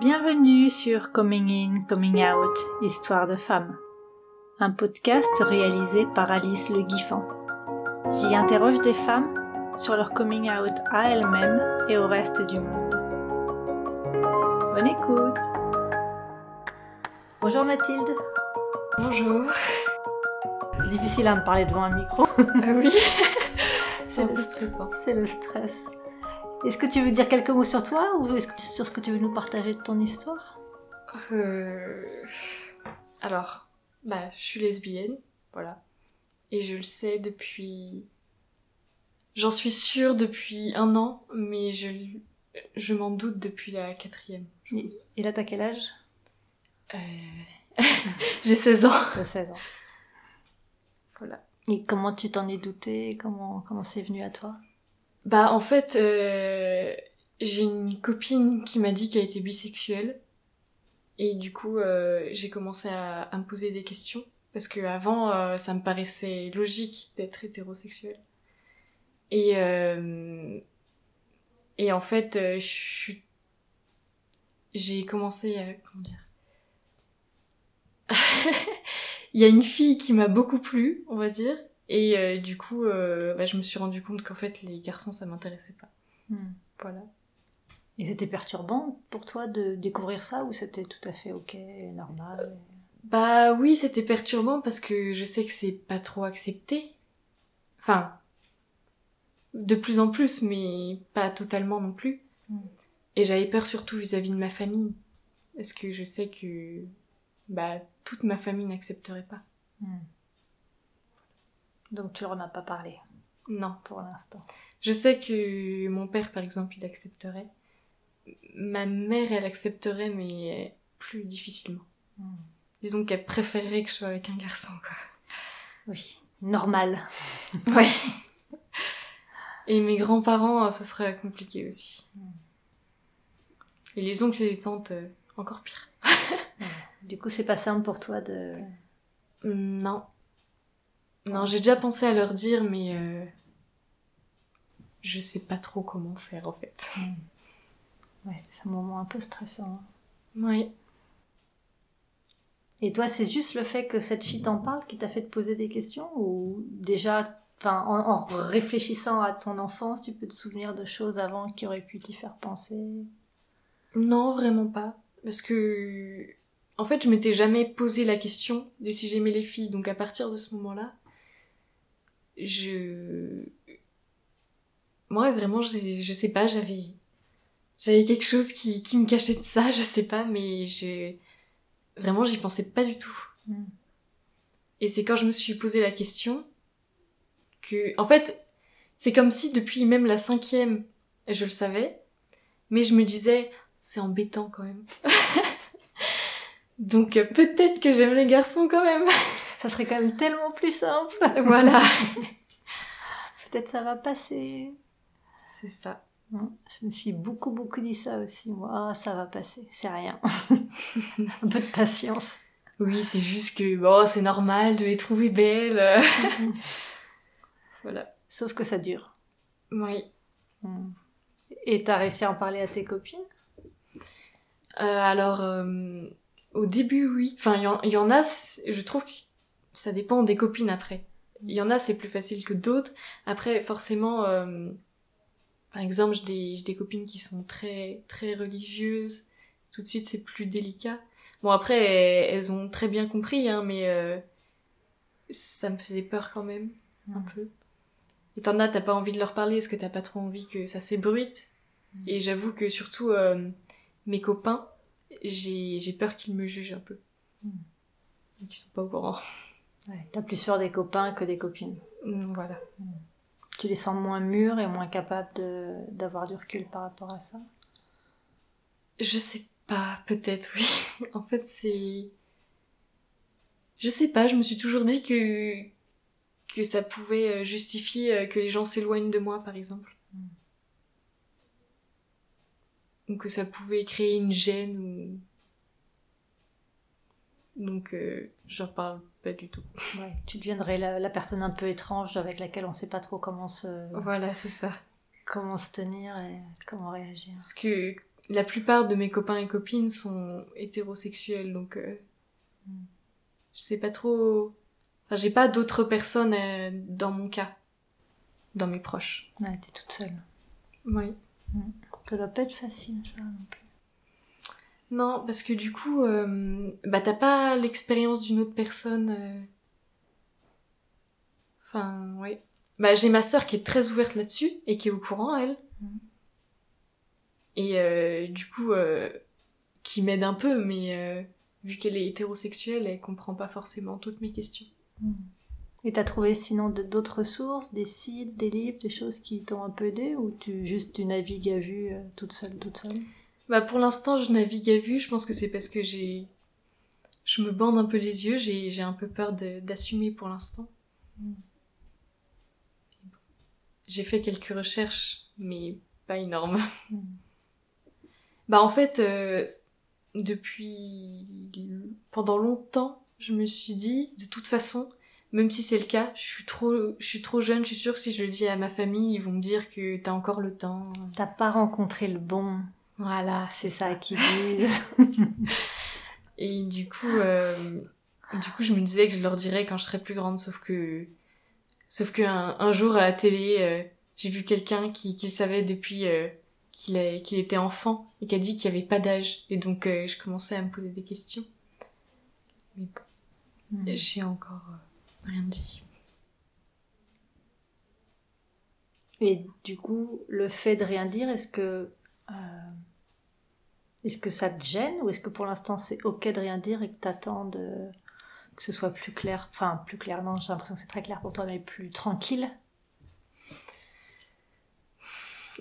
Bienvenue sur Coming In, Coming Out, Histoire de femmes. Un podcast réalisé par Alice Le Guiffant. J'y interroge des femmes sur leur coming out à elles-mêmes et au reste du monde. Bonne écoute Bonjour Mathilde Bonjour C'est difficile à me parler devant un micro. Ah oui C'est le stressant. C'est le stress. Est-ce que tu veux dire quelques mots sur toi ou est-ce que- sur ce que tu veux nous partager de ton histoire? Euh, Alors, bah, je suis lesbienne, voilà. Et je le sais depuis... J'en suis sûre depuis un an, mais je, je m'en doute depuis la quatrième. je Et- pense. Et là, t'as quel âge? Euh, J'ai 16 ans. T'as 16 ans. Voilà. Et comment tu t'en es douté Comment comment c'est venu à toi? Bah, en fait, euh, j'ai une copine qui m'a dit qu'elle était bisexuelle. Et du coup, euh, j'ai commencé à, à me poser des questions. Parce que avant, euh, ça me paraissait logique d'être hétérosexuel. Et, euh, et en fait, euh, je j'ai commencé à... Comment dire? Il y a une fille qui m'a beaucoup plu, on va dire. Et euh, du coup, euh, bah, je me suis rendu compte qu'en fait, les garçons, ça m'intéressait pas. Voilà. Et c'était perturbant pour toi de découvrir ça ou c'était tout à fait ok, normal? Bah oui, c'était perturbant parce que je sais que c'est pas trop accepté. Enfin, de plus en plus, mais pas totalement non plus. Mm. Et j'avais peur surtout vis-à-vis de ma famille. Parce que je sais que bah toute ma famille n'accepterait pas. Donc tu leur en as pas parlé Non. pour l'instant. Je sais que mon père, par exemple, il accepterait. Ma mère, elle accepterait, mais plus difficilement. Disons qu'elle préférerait que je sois avec un garçon, quoi. Oui, normal. Ouais. Et mes grands-parents, euh, ce serait compliqué aussi. Et les oncles et les tantes, euh, encore pire. Du coup, c'est pas simple pour toi de. Hum, Non. Non, j'ai déjà pensé à leur dire, mais euh, je sais pas trop comment faire en fait. Ouais, c'est un moment un peu stressant. Ouais. Et toi, c'est juste le fait que cette fille t'en parle qui t'a fait te poser des questions ou déjà, enfin, en, en réfléchissant à ton enfance, tu peux te souvenir de choses avant qui auraient pu t'y faire penser? Non, vraiment pas. Parce que, en fait, je m'étais jamais posé la question de si j'aimais les filles. Donc à partir de ce moment-là, je... Moi, vraiment, je sais pas, j'avais... J'avais quelque chose qui, qui me cachait de ça, je sais pas, mais je... Vraiment, j'y pensais pas du tout. Mm. Et c'est quand je me suis posé la question que... En fait, c'est comme si depuis même la cinquième, je le savais, mais je me disais, c'est embêtant quand même. Donc peut-être que j'aime les garçons quand même. Ça serait quand même tellement plus simple. voilà. Peut-être ça va passer. C'est ça. Non, Je me suis beaucoup, beaucoup dit ça aussi, moi. Ah, ça va passer, c'est rien. un peu de patience. Oui, c'est juste que bon, c'est normal de les trouver belles. voilà. Sauf que ça dure. Oui. Et t'as réussi à en parler à tes copines? Euh, alors, euh, au début, oui. Enfin, il y, y en a, je trouve ça dépend des copines après. Il y en a, c'est plus facile que d'autres. Après, forcément, euh, par exemple, j'ai des, des copines qui sont très, très religieuses. Tout de suite, c'est plus délicat. Bon, après, elles, elles ont très bien compris, hein, mais euh, ça me faisait peur quand même, un peu. Et t'en as, t'as pas envie de leur parler, parce que t'as pas trop envie que ça s'ébruite. Et j'avoue que surtout, euh, mes copains, j'ai j'ai peur qu'ils me jugent un peu. Mm. Donc ils sont pas au courant. Ouais, T'as plus peur des copains que des copines. Mm, Voilà. Tu les sens moins mûrs et moins capables d'avoir du recul par rapport à ça? Je sais pas, peut-être oui. en fait, c'est. Je sais pas, je me suis toujours dit que. que ça pouvait euh, justifier euh, que les gens s'éloignent de moi, par exemple. Mm. Ou que ça pouvait créer une gêne ou. Donc, euh, j'en parle pas du tout. Ouais, tu deviendrais la, la personne un peu étrange avec laquelle on sait pas trop comment se, Voilà, c'est ça. comment se tenir et comment réagir. Parce que la plupart de mes copains et copines sont hétérosexuels, donc euh, Mm. je sais pas trop. Enfin, j'ai pas d'autres personnes euh, dans mon cas, dans mes proches. Ouais, t'es toute seule. Oui. Ça doit pas être facile, ça non plus. Non, parce que du coup, euh, bah t'as pas l'expérience d'une autre personne. euh. Enfin, ouais. Bah j'ai ma sœur qui est très ouverte là-dessus et qui est au courant, elle. Mhm. Et euh, du coup, qui m'aide un peu, mais vu qu'elle est hétérosexuelle, elle comprend pas forcément toutes mes questions. Et t'as trouvé sinon d'autres sources, des sites, des livres, des choses qui t'ont un peu aidé ou tu juste tu navigues à vue toute seule, toute seule? Bah pour l'instant, je navigue à vue. Je pense que c'est parce que j'ai, je me bande un peu les yeux. J'ai j'ai un peu peur de- d'assumer pour l'instant. Mm. J'ai fait quelques recherches, mais pas énormes. Mm. Bah en fait, euh, depuis pendant longtemps, je me suis dit, de toute façon, même si c'est le cas, je suis trop, je suis trop jeune. Je suis sûre que si je le dis à ma famille, ils vont me dire que t'as encore le temps. T'as pas rencontré le bon, Voilà, c'est ça qu'ils disent. Et du coup, euh, du coup, je me disais que je leur dirais quand je serais plus grande, sauf que, sauf que un, un jour à la télé, euh, j'ai vu quelqu'un qui, qui savait depuis euh, qu'il était enfant et qui a dit qu'il n'y avait pas d'âge. Et donc, euh, je commençais à me poser des questions. Mais bon, Mm. j'ai encore euh, rien dit. Et du coup, le fait de rien dire, est-ce que euh, est-ce que ça te gêne ou est-ce que pour l'instant c'est ok de rien dire et que t'attends de que ce soit plus clair, enfin plus clair non, j'ai l'impression que c'est très clair pour toi, mais plus tranquille?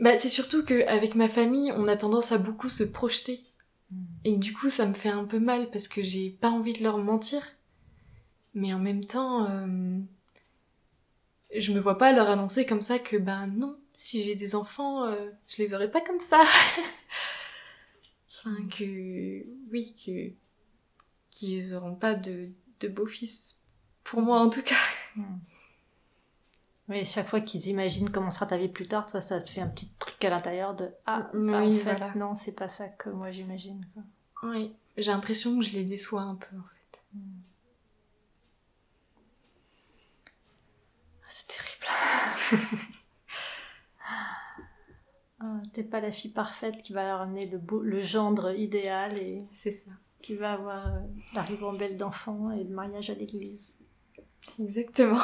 Bah, c'est surtout qu'avec ma famille, on a tendance à beaucoup se projeter. Et que du coup, ça me fait un peu mal parce que j'ai pas envie de leur mentir. Mais en même temps, euh, je me vois pas leur annoncer comme ça que, ben non, si j'ai des enfants, euh, je les aurai pas comme ça. enfin, que. Oui, que. qu'ils auront pas de, de beau-fils. Pour moi, en tout cas. Oui, chaque fois qu'ils imaginent comment sera ta vie plus tard, toi, ça te fait un petit truc à l'intérieur de ah, Oui, ah, en fait, voilà. non, c'est pas ça que moi j'imagine. Oui, j'ai l'impression que je les déçois un peu, en fait. Ah, C'est terrible. Ah, T'es pas la fille parfaite qui va ramener le, beau, le gendre idéal et C'est ça. qui va avoir euh, la ribambelle d'enfants et le mariage à l'église. Exactement.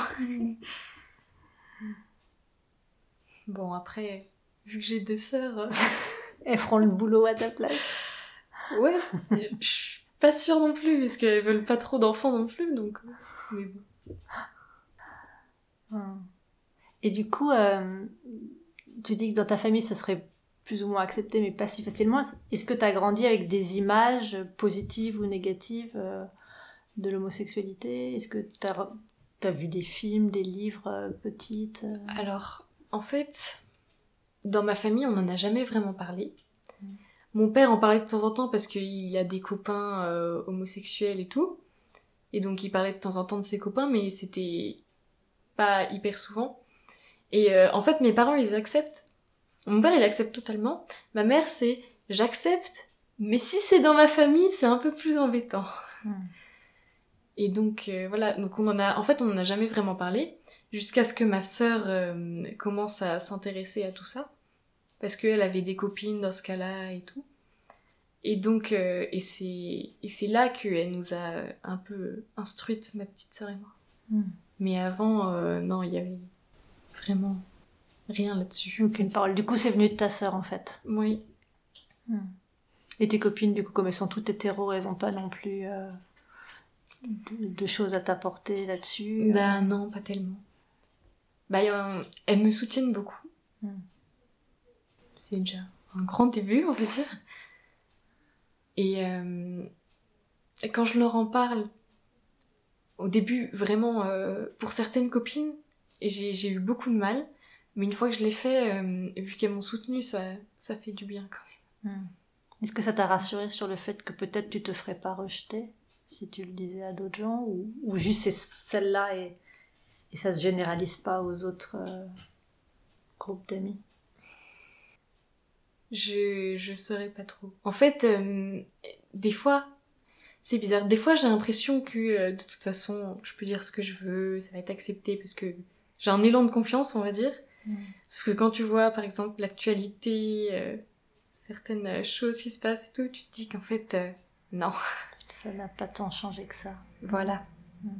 bon, après, vu que j'ai deux sœurs, euh, Elles feront le boulot à ta place. ouais, je suis pas sûre non plus, parce qu'elles veulent pas trop d'enfants non plus, donc. euh, Mais bon. Hum. Et du coup, euh, tu dis que dans ta famille, ça serait plus ou moins accepté, mais pas si facilement. Est-ce que tu as grandi avec des images positives ou négatives euh, de l'homosexualité? Est-ce que tu as, vu des films, des livres euh, petites euh? Alors, en fait, dans ma famille, on en a jamais vraiment parlé. Mm. Mon père en parlait de temps en temps parce qu'il a des copains euh, homosexuels et tout. Et donc il parlait de temps en temps de ses copains, mais c'était pas hyper souvent. Et euh, en fait, mes parents, ils acceptent. Mon père, il accepte totalement. Ma mère, c'est j'accepte, mais si c'est dans ma famille, c'est un peu plus embêtant. Hmm. Et donc euh, voilà, donc on en a, en fait, on en a jamais vraiment parlé jusqu'à ce que ma sœur euh, commence à s'intéresser à tout ça, parce qu'elle avait des copines dans ce cas-là et tout. Et donc, euh, et c'est et c'est là qu'elle nous a un peu instruites, ma petite sœur et moi. Hmm. Mais avant, euh, non, il y avait vraiment rien là-dessus. Aucune parole. Du coup, c'est venu de ta sœur, en fait. Oui. Et tes copines, du coup, comme elles sont toutes hétéros, elles ont pas non plus euh, de, de choses à t'apporter là-dessus euh? Bah non, pas tellement. Bah, a- elles me soutiennent beaucoup. Hmm. C'est déjà un grand début, on va dire. Et, euh, quand je leur en parle, au début, vraiment, euh, pour certaines copines, j'ai j'ai eu beaucoup de mal. Mais une fois que je l'ai fait, euh, vu qu'elles m'ont soutenue, ça, ça fait du bien quand même. Hmm. Est-ce que ça t'a rassuré sur le fait que peut-être tu te ferais pas rejeter si tu le disais à d'autres gens ou, ou juste c'est celle-là et, et ça se généralise pas aux autres euh, groupes d'amis? Je, je saurais pas trop. En fait, euh, des fois, c'est bizarre. Des fois, j'ai l'impression que euh, de toute façon, je peux dire ce que je veux, ça va être accepté parce que j'ai un élan de confiance, on va dire. Mm. Sauf que quand tu vois, par exemple, l'actualité, euh, certaines choses qui se passent et tout, tu te dis qu'en fait, euh, non. Ça n'a pas tant changé que ça. Voilà. Mm.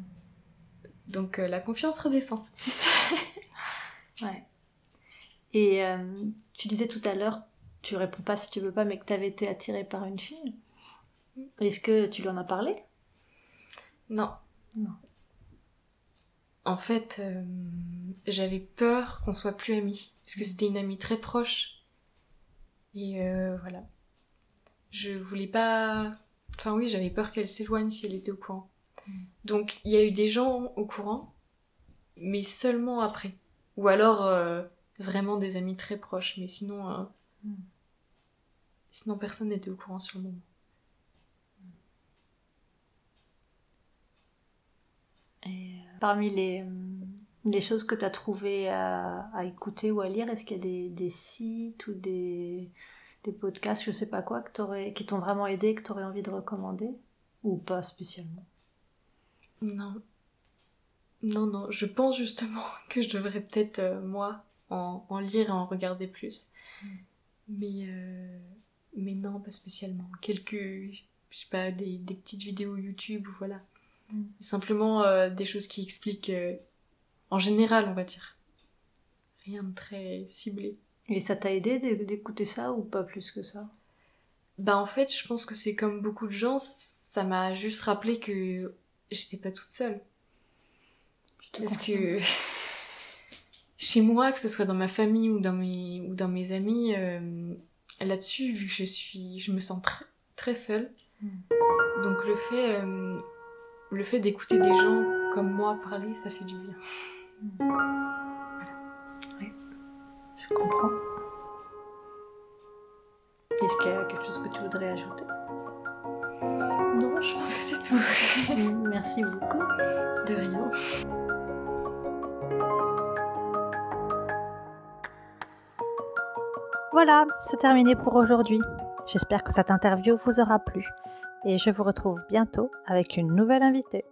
Donc euh, la confiance redescend tout de suite. Ouais. Et euh, tu disais tout à l'heure, tu réponds pas si tu veux pas, mais que tu avais été attirée par une fille. Est-ce que tu lui en as parlé? Non. Non. En fait, euh, j'avais peur qu'on soit plus amis. Parce Mm. que c'était une amie très proche. Et euh, voilà. Je voulais pas... Enfin oui, j'avais peur qu'elle s'éloigne si elle était au courant. Mm. Donc il y a eu des gens au courant, mais seulement après. Ou alors euh, vraiment des amis très proches. Mais sinon... euh, Mm. Sinon personne n'était au courant sur le moment. Et euh, parmi les, euh, les choses que tu as trouvées à, à écouter ou à lire, est-ce qu'il y a des, des sites ou des, des podcasts, je sais pas quoi, que t'aurais- qui t'ont vraiment aidé, que tu aurais envie de recommander Ou pas spécialement? Non. Non, non, je pense justement que je devrais peut-être, euh, moi, en, en lire et en regarder plus. Mm. Mais, euh, mais non, pas spécialement. Quelques, je sais pas, des, des petites vidéos YouTube, ou voilà. Mm. Simplement euh, des choses qui expliquent, euh, en général, on va dire. Rien de très ciblé. Et ça t'a aidé d'é- d'écouter ça ou pas plus que ça? Bah en fait, je pense que c'est comme beaucoup de gens, ça m'a juste rappelé que j'étais pas toute seule. Parce que chez moi, que ce soit dans ma famille ou dans mes, ou dans mes amis, euh, là-dessus, vu que je suis, je me sens très, très seule. Mm. Donc le fait, euh, le fait d'écouter des gens comme moi parler, ça fait du bien. Je comprends. Est-ce qu'il y a quelque chose que tu voudrais ajouter? Non, je pense que c'est tout. Merci beaucoup. De rien. Voilà, c'est terminé pour aujourd'hui. J'espère que cette interview vous aura plu et je vous retrouve bientôt avec une nouvelle invitée.